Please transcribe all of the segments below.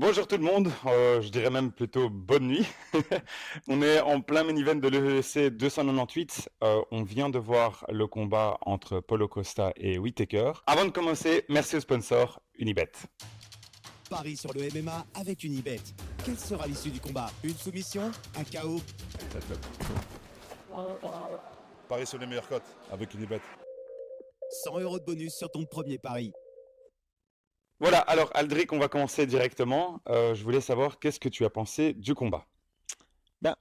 Bonjour tout le monde, euh, je dirais même plutôt bonne nuit. on est en plein main-event de l'EC 298. Euh, on vient de voir le combat entre Polo Costa et Whitaker. Avant de commencer, merci au sponsor Unibet. Paris sur le MMA avec Unibet. Quelle sera l'issue du combat? Une soumission? Un chaos Paris sur les meilleures cotes avec Unibet. 100 euros de bonus sur ton premier pari. Voilà, alors Aldric, on va commencer directement. Euh, je voulais savoir qu'est-ce que tu as pensé du combat? Ben,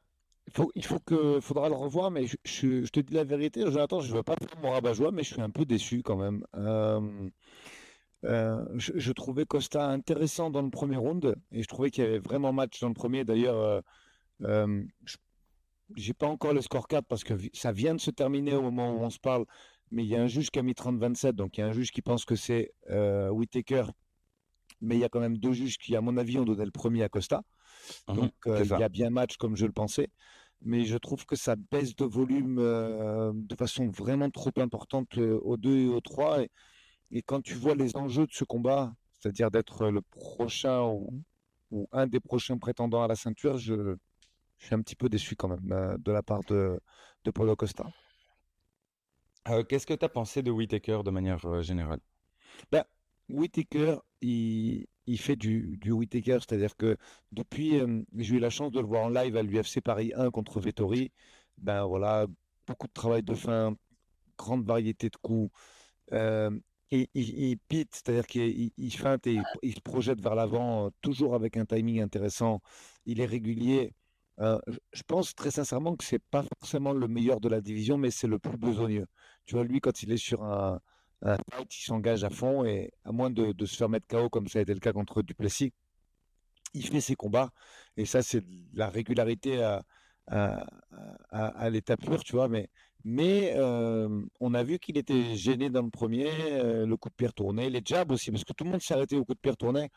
il faut, que, faudra le revoir, mais je, te dis la vérité, Jonathan, je ne veux pas faire mon rabat-joie, mais je suis un peu déçu quand même. Euh, euh, je, je trouvais Costa intéressant dans le premier round, et je trouvais qu'il y avait vraiment match dans le premier. D'ailleurs, j'ai pas encore le score 4 parce que ça vient de se terminer au moment où on se parle, mais il y a un juge qui a mis 30-27, donc il y a un juge qui pense que c'est Whittaker, mais il y a quand même deux juges qui, à mon avis, ont donné le premier à Costa. Mhm, Donc, euh, il y a bien match comme je le pensais, mais je trouve que ça baisse de volume euh, de façon vraiment trop importante euh, au 2 et au 3. Et, et quand tu vois les enjeux de ce combat, c'est-à-dire d'être le prochain ou, ou un des prochains prétendants à la ceinture, je, je suis un petit peu déçu quand même de la part de, de Paulo Costa. Euh, qu'est-ce que tu as pensé de Whitaker de manière générale? Ben, Whittaker, il, fait du, du Whittaker, c'est-à-dire que depuis, euh, j'ai eu la chance de le voir en live à l'UFC Paris 1 contre Vettori. Ben voilà, beaucoup de travail de fin, grande variété de coups. Euh, il, pite, c'est-à-dire qu'il il- il feinte et il, se projette vers l'avant, euh, toujours avec un timing intéressant. Il est régulier. Euh, je pense très sincèrement que c'est pas forcément le meilleur de la division, mais c'est le plus besogneux. Tu vois, lui, quand il est sur un, un fight, il s'engage à fond et à moins de, de se faire mettre KO comme ça a été le cas contre Duplessis, il fait ses combats. Et ça, c'est de la régularité à, à, à- à l'état pur, tu vois. Mais, mais euh, on a vu qu'il était gêné dans le premier, euh, le coup de pierre tourné, les jabs aussi, parce que tout le monde s'est arrêté au coup de pierre tourné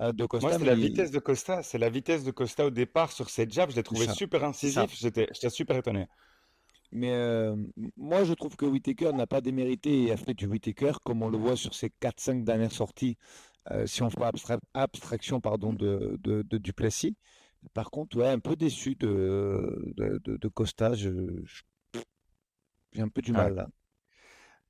euh, de Moi, Costa, c'est mais la il- vitesse de Costa. C'est la vitesse de Costa au départ sur ses jabs. Je l'ai trouvé ça, super c'est incisif. J'étais super étonné. Mais euh, moi, je trouve que Whittaker n'a pas démérité et a fait du Whittaker comme on le voit sur ses 4-5 dernières sorties, euh, si on fait abstra- abstraction pardon, de, de, de Duplessis. Par contre, ouais, un peu déçu de, de, de- Costa. J'ai un peu du mal là.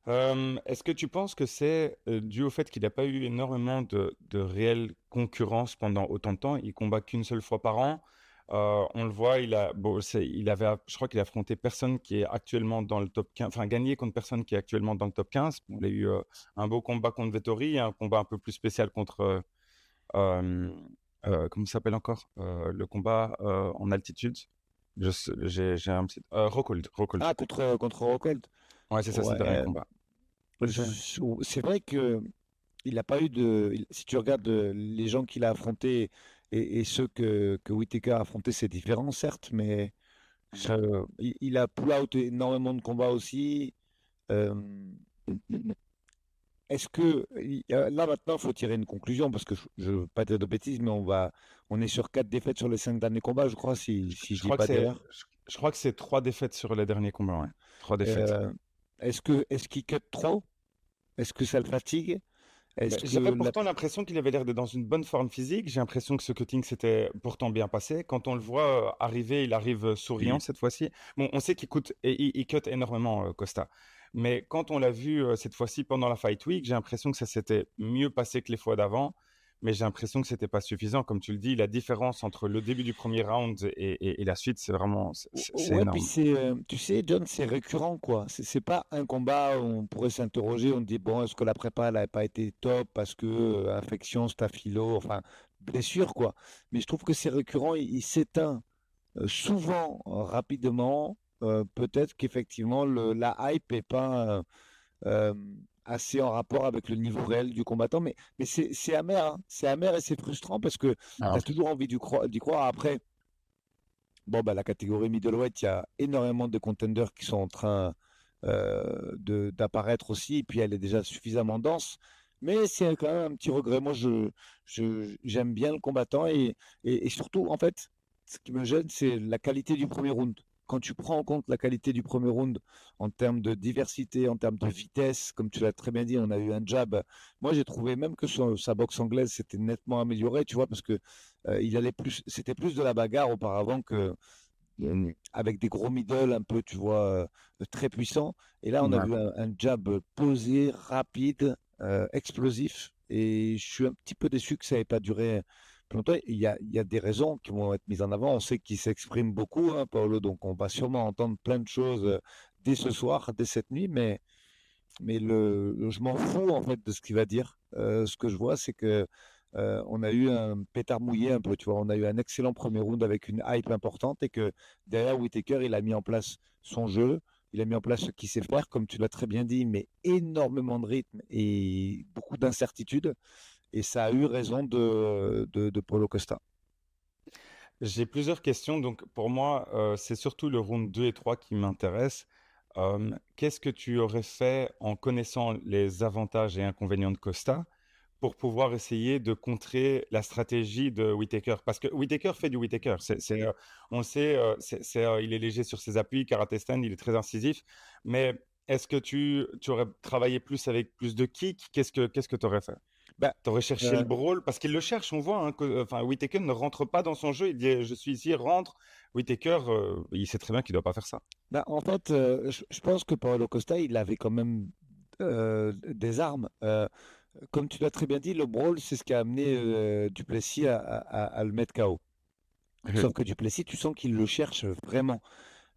Euh, est-ce que tu penses que c'est euh, dû au fait qu'il n'a pas eu énormément de, de réelle concurrence pendant autant de temps? Il combat qu'une seule fois par an. Euh, on le voit, il a, bon, il avait, je crois qu'il a affronté personne qui est actuellement dans le top 15, enfin gagné contre personne qui est actuellement dans le top 15. Il a eu euh, un beau combat contre Vettori, et un combat un peu plus spécial contre, euh, euh, comment il s'appelle encore? Le combat en altitude. J'ai un petit. Rockhold, Rockhold. Ah, contre, contre Rockhold. Ouais, c'est ça, c'est le dernier combat. c'est vrai que il n'a pas eu de. Si tu regardes les gens qu'il a affrontés et, et ceux que, que Whittaker a affrontés, c'est différent, certes, mais ça- il, il a pull out énormément de combats aussi. Euh, est-ce que là maintenant, il faut tirer une conclusion parce que je ne veux pas dire de bêtises, mais on va, on est sur quatre défaites sur les cinq derniers combats, je crois, si, si Je je dis crois que pas c'est, d'erreur. je, je crois que c'est trois défaites sur les derniers combats, ouais. Trois défaites. Euh, est-ce que, est-ce qu'il cut trop? Est-ce que ça le fatigue? Que J'avais pourtant l'impression qu'il avait l'air d'être dans une bonne forme physique. J'ai l'impression que ce cutting s'était pourtant bien passé. Quand on le voit euh, arriver, il arrive euh, souriant cette fois-ci. Bon, on sait qu'il coûte et il, il cut énormément, euh, Costa. Mais quand on l'a vu cette fois-ci pendant la Fight Week, j'ai l'impression que ça s'était mieux passé que les fois d'avant. Mais j'ai l'impression que c'était pas suffisant. Comme tu le dis, la différence entre le début du premier round et, et- et la suite, c'est vraiment, c'est Ouais, énorme. puis c'est, euh, tu sais, John, c'est récurrent, quoi. C'est pas un combat où on pourrait s'interroger, on dit, bon, est-ce que la prépa, elle n'a pas été top parce que euh, infection, staphylo, enfin, blessure, quoi. Mais je trouve que c'est récurrent, il, il s'éteint euh, souvent, rapidement. Euh, peut-être qu'effectivement, la hype est pas euh, assez en rapport avec le niveau réel du combattant, mais, mais c'est amer, hein. C'est amer et c'est frustrant parce que tu Ah, as toujours envie d'y croire. Après, Bon, bah, la catégorie middleweight, il y a énormément de contenders qui sont en train euh, d'apparaître aussi, et puis elle est déjà suffisamment dense. Mais c'est quand même un petit regret. Moi, je, je, j'aime bien le combattant et, et, et surtout, en fait, ce qui me gêne, c'est la qualité du premier round. Quand tu prends en compte la qualité du premier round en termes de diversité, en termes de vitesse, comme tu l'as très bien dit, on a eu un jab. Moi, j'ai trouvé même que sa boxe anglaise s'était nettement améliorée, tu vois, parce que euh, il allait plus, c'était plus de la bagarre auparavant que avec des gros middle un peu, tu vois, euh, très puissants. Et là, on a vu un, jab posé, rapide, euh, explosif. Et je suis un petit peu déçu que ça n'ait pas duré. Il y, a, des raisons qui vont être mises en avant. On sait qu'il s'exprime beaucoup, hein, Paolo, donc on va sûrement entendre plein de choses euh, dès ce soir, dès cette nuit. Mais, je m'en fous en fait de ce qu'il va dire. ce que je vois, c'est que euh, on a eu un pétard mouillé un peu, tu vois. On a eu un excellent premier round avec une hype importante et que derrière Whitaker, il a mis en place son jeu, il a mis en place ce qu'il sait faire, comme tu l'as très bien dit, mais énormément de rythme et beaucoup d'incertitude. Et ça a eu raison de, de, Paulo Costa. J'ai plusieurs questions. Donc, pour moi, euh, c'est surtout le round 2 et 3 qui m'intéressent. Euh, qu'est-ce que tu aurais fait en connaissant les avantages et inconvénients de Costa pour pouvoir essayer de contrer la stratégie de Whitaker. Parce que Whitaker fait du Whitaker. C'est, euh, on sait, euh, c'est, euh, il est léger sur ses appuis, karaté stand, il est très incisif. Mais est-ce que tu, tu aurais travaillé plus avec plus de kick? Qu'est-ce que qu'est-ce que tu aurais fait? Bah, Tu aurais cherché le brawl Parce qu'il le cherche, on voit. Hein, que, enfin, Whitaker ne rentre pas dans son jeu. Il dit Je suis ici, rentre. Whitaker, il sait très bien qu'il ne doit pas faire ça. Bah, en fait, je, je, pense que Paolo Costa, il avait quand même des armes comme tu l'as très bien dit, le brawl, c'est ce qui a amené euh, Duplessis à, le mettre KO. Sauf que Duplessis, tu sens qu'il le cherche vraiment.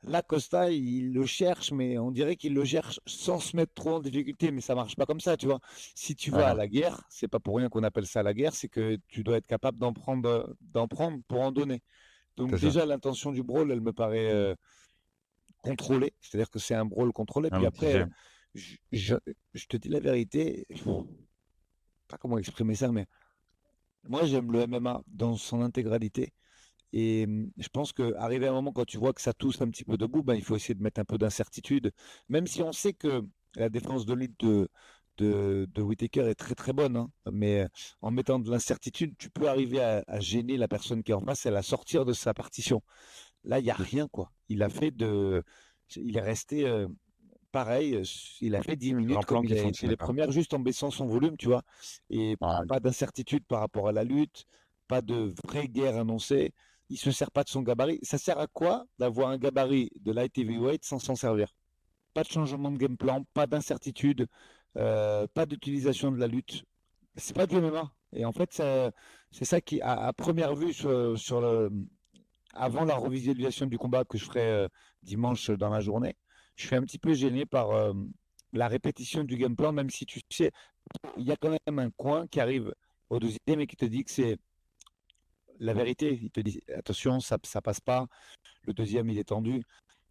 Là, Costa, il le cherche, mais on dirait qu'il le cherche sans se mettre trop en difficulté, mais ça marche pas comme ça, tu vois. Si tu vas à la guerre, c'est pas pour rien qu'on appelle ça la guerre, c'est que tu dois être capable d'en prendre, d'en prendre pour en donner. Donc déjà, l'intention du brawl, elle me paraît euh, contrôlée, c'est-à-dire que c'est un brawl contrôlé. Ah, puis après, je, te dis la vérité, pas comment exprimer ça, mais moi j'aime le MMA dans son intégralité. Et mmh, je pense qu'arriver à un moment quand tu vois que ça tousse un petit peu debout, ben, il faut essayer de mettre un peu d'incertitude. Même si on sait que la défense de lutte de, de, de Whitaker est très très bonne. Hein. Mais en mettant de l'incertitude, tu peux arriver à, gêner la personne qui est en face et à la sortir de sa partition. Là, il n'y a rien, quoi. Il a fait de. Il est resté pareil, il a fait 10 minutes comme il a les premières, juste en baissant son volume, tu vois. Et pas d'incertitude par rapport à la lutte, pas de vraie guerre annoncée. Il se sert pas de son gabarit. Ça sert à quoi d'avoir un gabarit de light heavyweight sans s'en servir? Pas de changement de game plan, pas d'incertitude, euh, pas d'utilisation de la lutte. C'est pas du MMA. Et en fait, c'est ça qui, à, première vue, sur, le, avant la revisualisation du combat que je ferai euh, dimanche dans la journée, je suis un petit peu gêné par euh, la répétition du game plan, même si tu sais, il y a quand même un coin qui arrive au deuxième et qui te dit que c'est la vérité. Il te dit attention, ça ne passe pas. Le deuxième, il est tendu.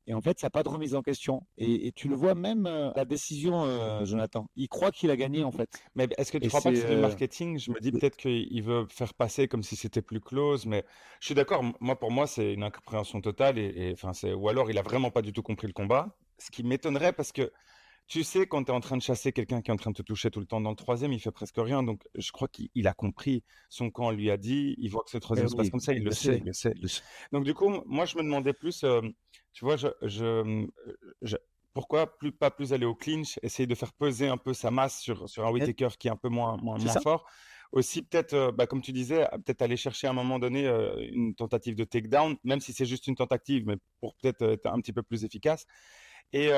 Et en fait, il n'y a pas de remise en question. Et, tu le vois même euh, la décision, euh, Jonathan. Il croit qu'il a gagné, en fait. Mais est-ce que tu ne crois pas que c'est du marketing? Je me dis peut-être qu'il veut faire passer comme si c'était plus close. Mais je suis d'accord. Moi, pour moi, c'est une incompréhension totale. Et, enfin, c'est ou alors il a vraiment pas du tout compris le combat ce qui m'étonnerait parce que tu sais, quand tu es en train de chasser quelqu'un qui est en train de te toucher tout le temps dans le troisième, il fait presque rien. Donc, je crois qu'il a compris. Son camp lui a dit, il voit que ce troisième eh se passe comme ça, il, le, sait. Donc, du coup, moi, je me demandais plus, euh, tu vois, je, pourquoi plus, pas plus aller au clinch, essayer de faire peser un peu sa masse sur, sur un Whitaker qui est un peu moins, moins, fort. Aussi, peut-être, euh, bah, comme tu disais, peut-être aller chercher à un moment donné euh, une tentative de takedown, même si c'est juste une tentative, mais pour peut-être être un petit peu plus efficace. Et,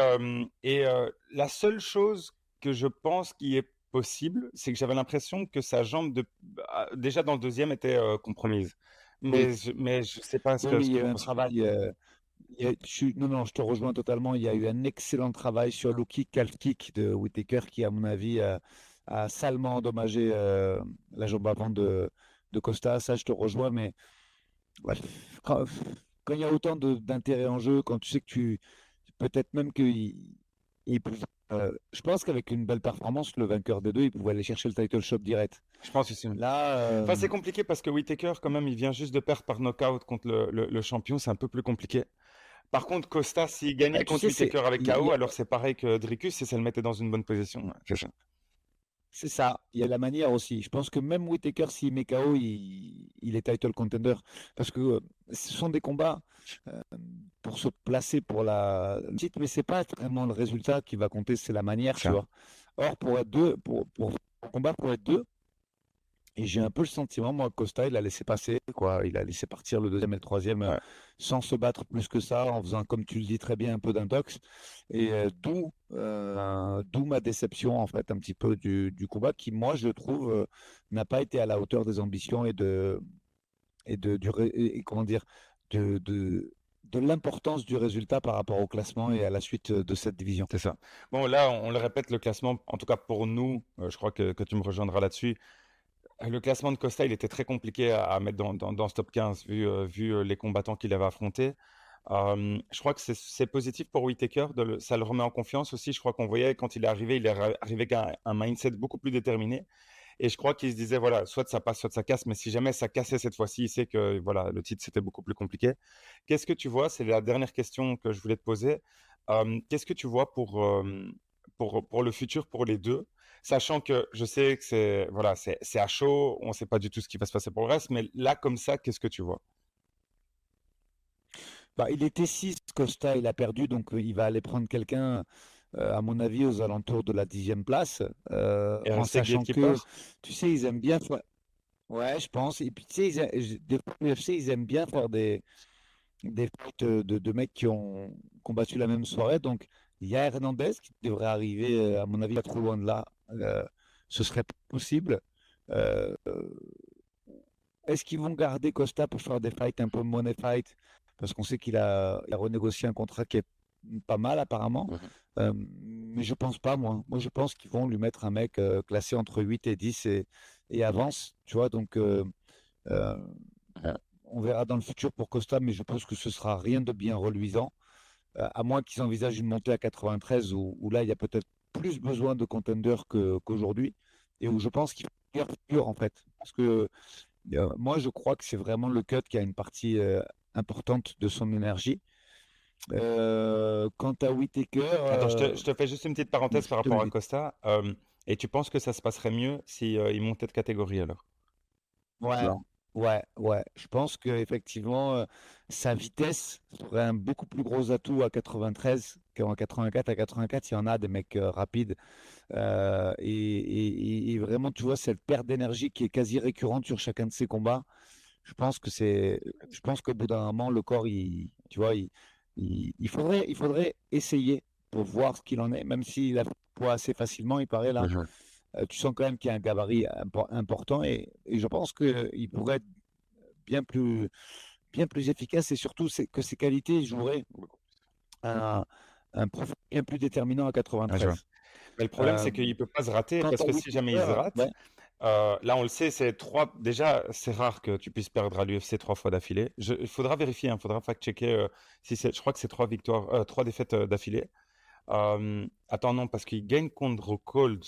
et la seule chose que je pense qui est possible, c'est que j'avais l'impression que sa jambe, de, bah, déjà dans le deuxième, était compromise. Mais, je, mais je sais pas ce que. il y a travail. non, non, je te rejoins totalement. Il y a eu un excellent travail sur le kick, calf kick de Whitaker qui, à mon avis, a, salement endommagé la jambe avant de, de, Costa. Ça, je te rejoins, mais quand, quand, il y a autant d'intérêt en jeu, quand tu sais que tu, peut-être même qu'il euh, je pense qu'avec une belle performance, le vainqueur des deux, il pouvait aller chercher le title shot direct. Je pense aussi. Là, euh, enfin, c'est compliqué parce que Whitaker, quand même, il vient juste de perdre par knockout contre le, champion. C'est un peu plus compliqué. Par contre, Costa, s'il gagnait bah, contre Whitaker avec KO, alors c'est pareil que Dricus et ça le mettait dans une bonne position. C'est ça. Il y a la manière aussi. Je pense que même Whitaker, s'il met KO, il, il est title contender. Parce que euh, ce sont des combats euh, pour se placer pour la titre, mais c'est pas vraiment le résultat qui va compter, c'est la manière, tu vois. Or, pour être deux, pour, pour, combat pour être deux, et j'ai un peu le sentiment, moi, Costa, il a laissé passer, quoi. Il a laissé partir le deuxième et le troisième euh, sans se battre plus que ça, en faisant, comme tu le dis très bien, un peu d'intox. Et euh, d'où, euh, d'où ma déception, en fait, un petit peu du, du combat, qui, moi, je trouve, n'a pas été à la hauteur des ambitions et de, et de, du, et, comment dire, de, de, de l'importance du résultat par rapport au classement et à la suite de cette division. C'est ça. Bon, là, on le répète, le classement, en tout cas pour nous, je crois que, que tu me rejoindras là-dessus le classement de Costa, il était très compliqué à, mettre dans, ce top 15 vu, euh, euh, les combattants qu'il avait affrontés. je crois que c'est positif pour Whitaker, ça le remet en confiance aussi. Je crois qu'on voyait quand il est arrivé, il est arrivé avec un, mindset beaucoup plus déterminé. Et je crois qu'il se disait, voilà, soit ça passe, soit ça casse, mais si jamais ça cassait cette fois-ci, il sait que voilà, le titre, c'était beaucoup plus compliqué. Qu'est-ce que tu vois? C'est la dernière question que je voulais te poser. Qu'est-ce que tu vois pour, pour le futur pour les deux? Sachant que je sais que c'est voilà, c'est à chaud, on ne sait pas du tout ce qui va se passer pour le reste, mais là, comme ça, qu'est-ce que tu vois? Bah, Il était 6, Costa, il a perdu, donc euh, il va aller prendre quelqu'un, euh, à mon avis, aux alentours de la dixième place, euh, en sachant que, tu sais, ils aiment bien Ouais, je pense. Et puis, tu sais, ils, des UFC, ils aiment bien faire des, des fights de, de mecs qui ont combattu la même soirée. Donc, il y a Hernandez qui devrait arriver, à mon avis, pas trop loin de là, euh, ce serait possible. Euh, est-ce qu'ils vont garder Costa pour faire des fights un peu money fight? Parce qu'on sait qu'il a, renégocié un contrat qui est pas mal apparemment. Mhm. Euh, mais je pense pas, moi. Moi, je pense qu'ils vont lui mettre un mec classé entre 8 et 10 et, et avance. Tu vois, donc on verra dans le futur pour Costa, mais je pense que ce sera rien de bien reluisant. À moins qu'ils envisagent une montée à 93 où là, il y a peut-être plus besoin de contenders qu'aujourd'hui et où je pense qu'il faut pur en fait. Parce que euh, moi, je crois que c'est vraiment le cut qui a une partie euh, importante de son énergie. Euh, quant à Whitaker. Attends, je te, fais juste une petite parenthèse par rapport à Costa. et tu penses que ça se passerait mieux si il montait de catégorie alors? Ouais. Ouais, ouais. Je pense qu'effectivement, sa vitesse serait un beaucoup plus gros atout à 93 qu'en 84. À 84, il y en a des mecs rapides. et, vraiment, tu vois, cette perte d'énergie qui est quasi récurrente sur chacun de ces combats. Je pense que c'est, je pense qu'au bout d'un moment, le corps, il, tu vois, il, il, faudrait, il faudrait essayer pour voir ce qu'il en est, même s'il a poids assez facilement, il paraît là. Euh, tu sens quand même qu'il y a un gabarit important et, je pense qu'il pourrait être bien plus, bien plus efficace et surtout que ses qualités joueraient un, un profil bien plus déterminant à 93. Mais le problème, c'est euh, qu'il ne peut pas se rater parce que si jamais il se rate, euh, là, on le sait, c'est trois. Déjà, c'est rare que tu puisses perdre à l'UFC trois fois d'affilée. Il faudra vérifier, il hein, faudra fact-checker si c'est. Je crois que c'est trois victoires, trois défaites d'affilée. attends, non, parce qu'il gagne contre Cold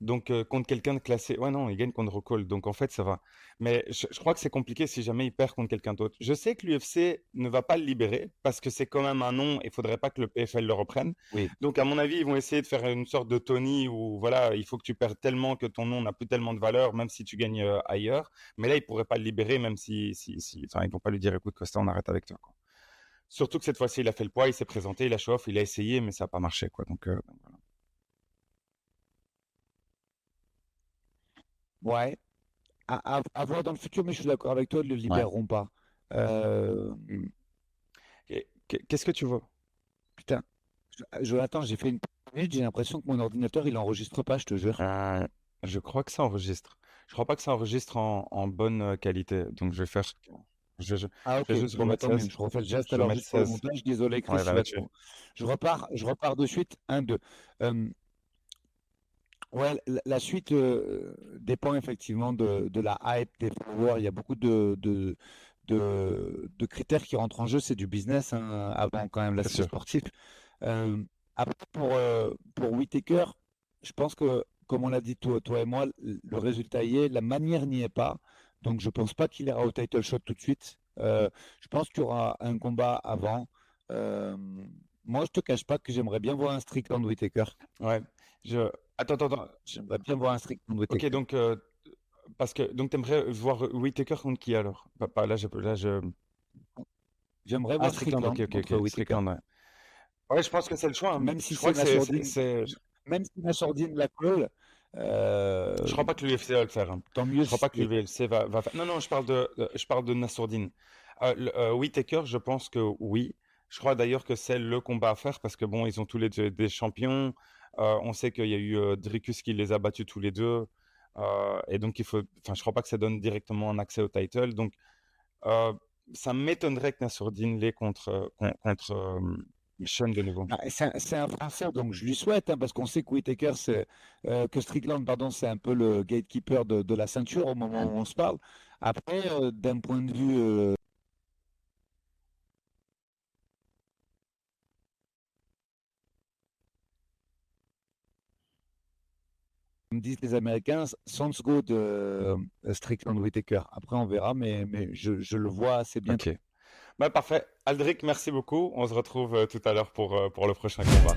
donc, contre quelqu'un de classé. Ouais, non, il gagne contre Rockhold. Donc, en fait, ça va. Mais je, crois que c'est compliqué si jamais il perd contre quelqu'un d'autre. Je sais que l'UFC ne va pas le libérer parce que c'est quand même un nom et il faudrait pas que le PFL le reprenne. Oui. Donc, à mon avis, ils vont essayer de faire une sorte de Tony où, voilà, il faut que tu perdes tellement que ton nom n'a plus tellement de valeur, même si tu gagnes ailleurs. Mais là, ils pourraient pas le libérer, même si, si, si... Enfin, ils vont pas lui dire, écoute, Costa, on arrête avec toi. Quoi. Surtout que cette fois-ci, il a fait le poids, il s'est présenté, il a chauffe, il a essayé, mais ça n'a pas marché. Quoi. Donc, voilà. Ouais. À, voir dans le futur, mais je suis d'accord avec toi, ils ne le libéreront pas. Euh, qu'est-ce que tu vois? Putain, Jonathan, j'ai fait une minute, j'ai l'impression que mon ordinateur, il n'enregistre pas, je te jure. Euh, je crois que ça enregistre. Je crois pas que ça enregistre en, bonne euh, qualité, donc je vais faire. Je, je, ah, ok, je, je, je refais le geste alors juste pour le montage. Désolé, Chris. je, repars, je repars de suite. Un, deux. Ouais, la, suite euh, dépend effectivement de, de, la hype des followers. Il y a beaucoup de, de, de, critères qui rentrent en jeu. C'est du business hein, avant quand même l'aspect sportif. Euh, après, pour, euh, pour Whitaker, je pense que, comme on l'a dit toi, toi et moi, le résultat y est, la manière n'y est pas. Donc, je pense pas qu'il ira au title shot tout de suite. je pense qu'il y aura un combat avant. moi, je te cache pas que j'aimerais bien voir un Strickland Whitaker. Ouais. Je... Attends, attends, attends. J'aimerais bien voir un strict Ok, donc euh, parce que donc t'aimerais voir Whitaker contre qui alors? Là, je, là, je... J'aimerais Ah, voir Strickland, Strickland ok, ok, contre ok, Whittaker. Strickland, ouais. Ouais, je pense que c'est le choix. hein. Même si c'est Même si Nassourdine la colle, euh, je crois pas que l'UFC va le faire. hein. tant mieux. Je crois pas que l'UFC va, va faire. Non, non, je parle de, je parle de Nassourdine. Euh, le- euh, Whittaker, je pense que oui. Je crois d'ailleurs que c'est le combat à faire parce que bon, ils ont tous les deux des champions. Euh, on sait qu'il y a eu euh, Dricus qui les a battus tous les deux. Euh, et donc, il faut. Enfin, je crois pas que ça donne directement un accès au title. Donc, ça m'étonnerait que Nassourdine l'ait contre, con- contre Sean de nouveau. Ah, C'est un, Français, donc je lui souhaite, hein, parce qu'on sait que Whittaker, c'est, euh, que Strickland, pardon, c'est un peu le gatekeeper de, la ceinture au moment où on se parle. Après, d'un point de vue comme disent les Américains, sounds good, euh, Strickland Whittaker. Après, on verra, mais, mais je, je le vois assez bien. Ok. Bah, parfait. Aldric, merci beaucoup. On se retrouve euh, tout à l'heure pour, euh, pour le prochain combat.